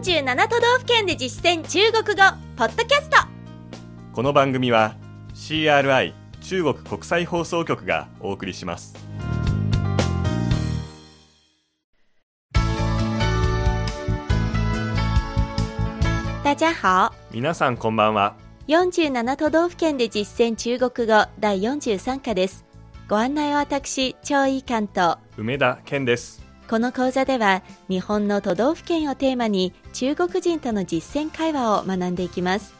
47都道府県で実践中国語ポッドキャスト。この番組は CRI 中国国際放送局がお送りします。大家好。皆さんこんばんは。47都道府県で実践中国語第43課です。ご案内は私張井関と。梅田健ですこの講座では日本の都道府県をテーマに中国人との実践会話を学んでいきます。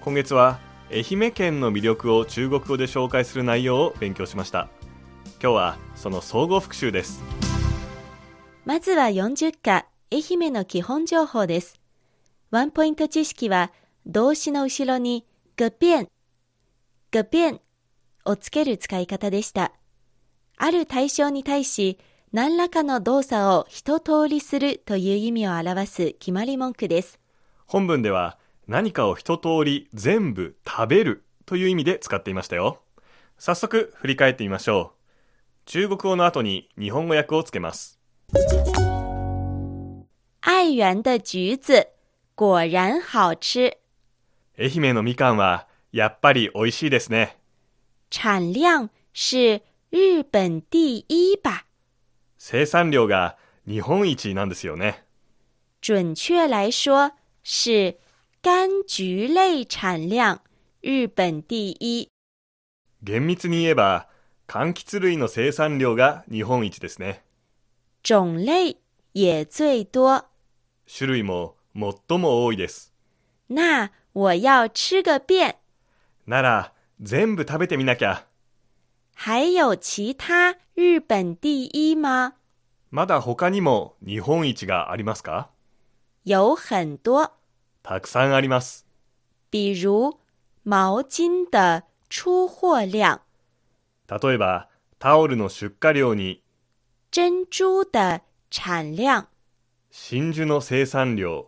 今月は愛媛県の魅力を中国語で紹介する内容を勉強しました。今日はその総合復習です。まずは40課愛媛の基本情報です。ワンポイント知識は動詞の後ろにが变が变をつける使い方でした。ある対象に対し何らかの動作を一通りするという意味を表す決まり文句です。本文では何かを一通り全部食べるという意味で使っていましたよ。早速振り返ってみましょう。中国語の後に日本語訳をつけます。愛媛的橘子果然好吃。愛媛のみかんはやっぱり美味しいですね。产量是日本第一吧。生産量が日本一なんですよね。準確来說是柑橘類產量日本第一。厳密に言えば、柑橘類の生産量が日本一ですね。種類也最多。種類も最も多いです。那我要吃个遍。なら、全部食べてみなきゃ。还有其他日本第一吗？まだ他にも日本一がありますか？有很多。たくさんあります。比如、毛巾的出貨量。例えば、タオルの出荷量に、珍珠的产量。真珠の生産量。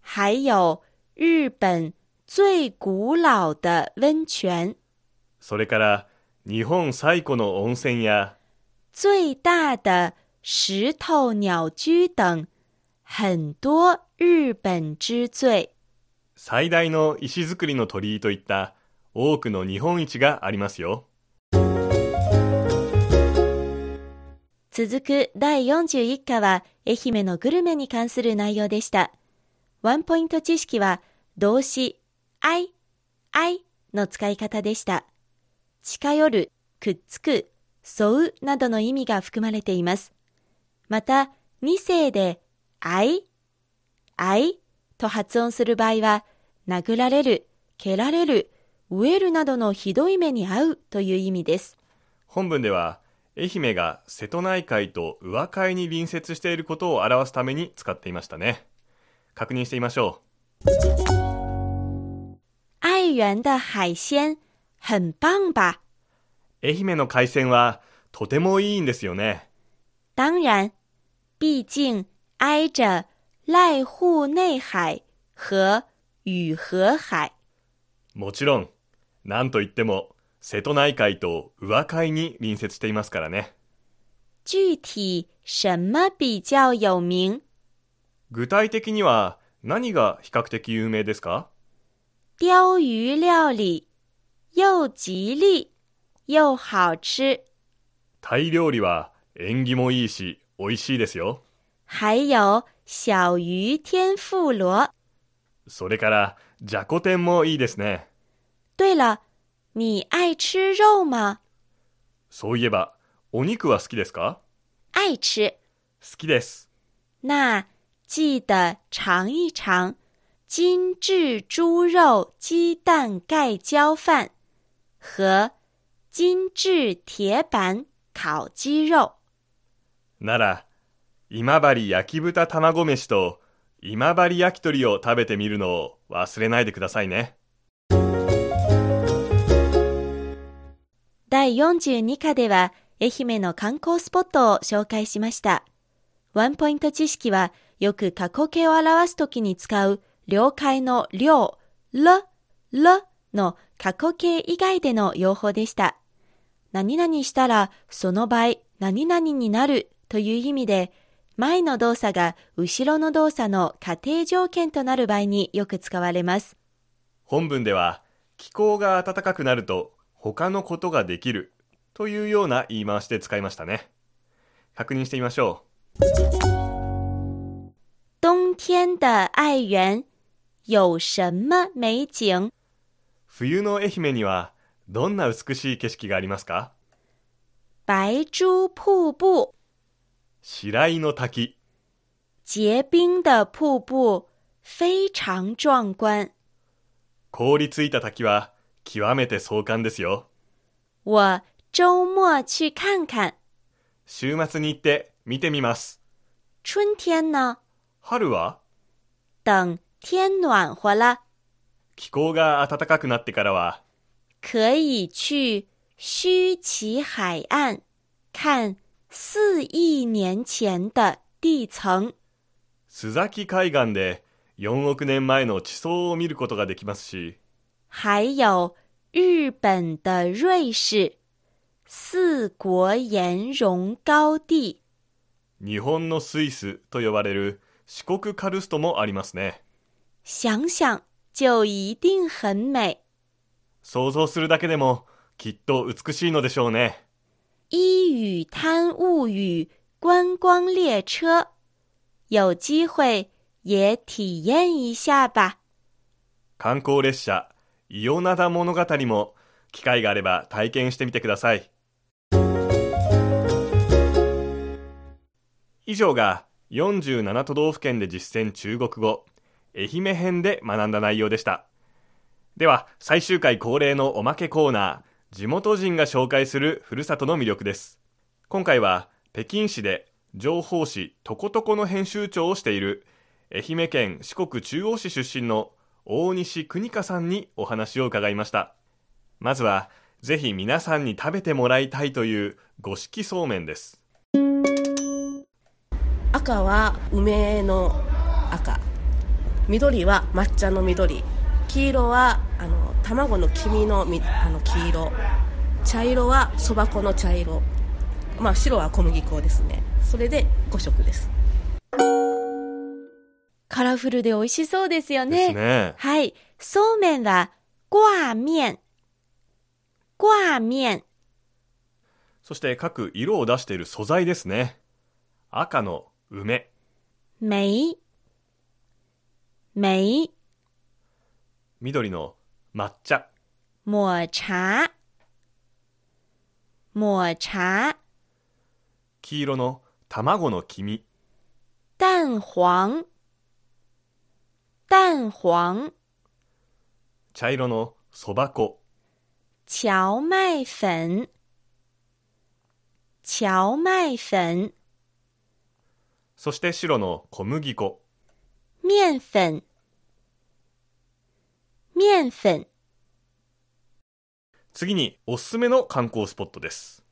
还有、日本最古老的温泉。それから、日本最古の温泉や、最大的石頭鳥居等很多日本之最。最大の石造りの鳥居といった多くの日本一がありますよ。続く第41課は愛媛のグルメに関する内容でした。ワンポイント知識は動詞、あい、あいの使い方でした。近寄る、くっつく、沿うなどの意味が含まれています。また、二世で、あい、あいと発音する場合は、殴られる、蹴られる、飢えるなどのひどい目に遭うという意味です。本文では、愛媛が瀬戸内海と宇和海に隣接していることを表すために使っていましたね。確認してみましょう。愛媛的海鮮很棒吧愛媛の海鮮はとてもいいんですよね。当然、毕竟挨着濑户内海和雨河海。もちろん、なんといっても瀬戸内海と宇和海に隣接していますからね。具体什么比較有名具体的には何が比較的有名ですか？鲷魚料理。又吉利又好吃。タイ料理は縁起もいいし美味しいですよ。还有小鱼天婦羅。それからじゃこ天もいいですね。对了、你愛吃肉嗎そういえば、お肉は好きですか？愛吃。好きです。那記得嘗一嘗精緻豬肉雞蛋蓋澆飯。和精致鐵板烤雞肉。なら、今治焼豚卵飯と今治焼き鳥を食べてみるのを忘れないでくださいね。第42課では愛媛の観光スポットを紹介しました。ワンポイント知識はよく過去形を表すときに使う了解の了、了、了の過去形以外での用法でした。何々したらその場合何々になるという意味で、前の動作が後ろの動作の仮定条件となる場合によく使われます。本文では気候が暖かくなると他のことができるというような言い回しで使いましたね。確認してみましょう。冬天的愛媛有什么美景？冬の愛媛にはどんな美しい景色がありますか？白珠瀑布白井の滝結冰的瀑布非常壮观凍りついた滝は極めて壮観ですよ。我周末去看看。週末に行って見てみます。春天呢？春は？等天暖和了。気候が暖かくなってからは、可以去须崎海岸看四億年前的地層。須崎海岸で4億年前の地層を見ることができますし、还有日本的瑞士四国岩溶高地。日本のスイスと呼ばれる四国カルストもありますね。想想就一定很美。想像するだけでもきっと美しいのでしょうね。一语滩物语观光列车，有机会也体验一下吧。観光列車、伊予灘物語も機会があれば体験してみてください。以上が47都道府県で実践中国語、愛媛編で学んだ内容でした。では、最終回恒例のおまけコーナー、地元人が紹介するふるさとの魅力です。今回は、北京市で情報誌とことこの編集長をしている愛媛県四国中央市出身の大西邦香さんにお話を伺いましたまずはぜひ皆さんに食べてもらいたいという五色そうめんです赤は梅の赤緑は抹茶の緑黄色はあの卵の黄身のあの黄色茶色はそば粉の茶色まあ白は小麦粉ですねそれで5色ですカラフルで美味しそうですよね。ねはい。そうめんは、挂面。掛面。そして各色を出している素材ですね。赤の梅。梅。梅。緑の抹茶。抹茶。抹茶。黄色の卵の黄身。蛋黄。蛋黄。茶色のそば粉。荞麦粉。荞麦粉。そして白の小麦粉。面粉。面粉。次におすすめの観光スポットです。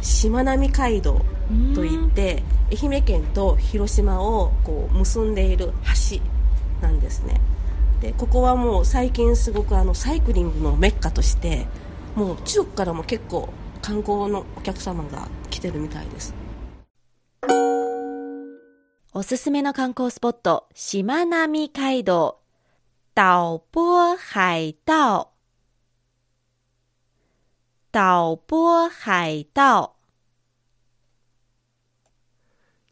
しまなみ海道といって愛媛県と広島をこう結んでいる橋なんですねでここはもう最近すごくあのサイクリングのメッカとしてもう中国からも結構観光のお客様が来てるみたいですおすすめの観光スポットしまなみ海道岛波海道岛波海道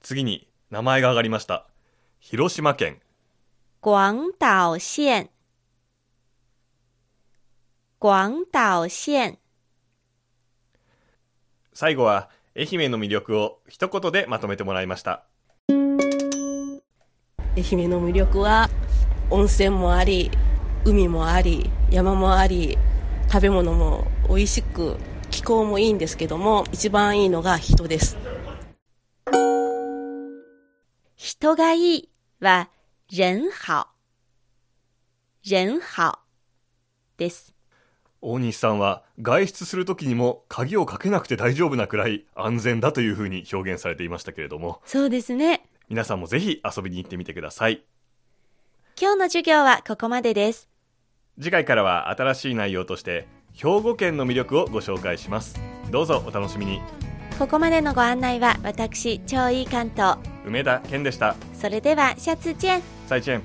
次に名前が挙がりました。広島県。广島县。广島县。最後は愛媛の魅力を一言でまとめてもらいました。愛媛の魅力は温泉もあり、海もあり、山もあり、食べ物も美味しく、気候もいいんですけども、一番いいのが人です。人がいいは人好。人好です。大西さんは外出するときにも鍵をかけなくて大丈夫なくらい安全だというふうに表現されていましたけれども。そうですね。皆さんもぜひ遊びに行ってみてください。今日の授業はここまでです。次回からは新しい内容として兵庫県の魅力をご紹介します。どうぞお楽しみに。ここまでのご案内は私超いい関東梅田健でしたそれではシャツチェン再见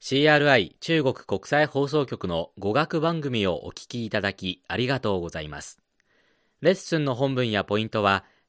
CRI 中国国際放送局の語学番組をお聞きいただきありがとうございますレッスンの本文やポイントは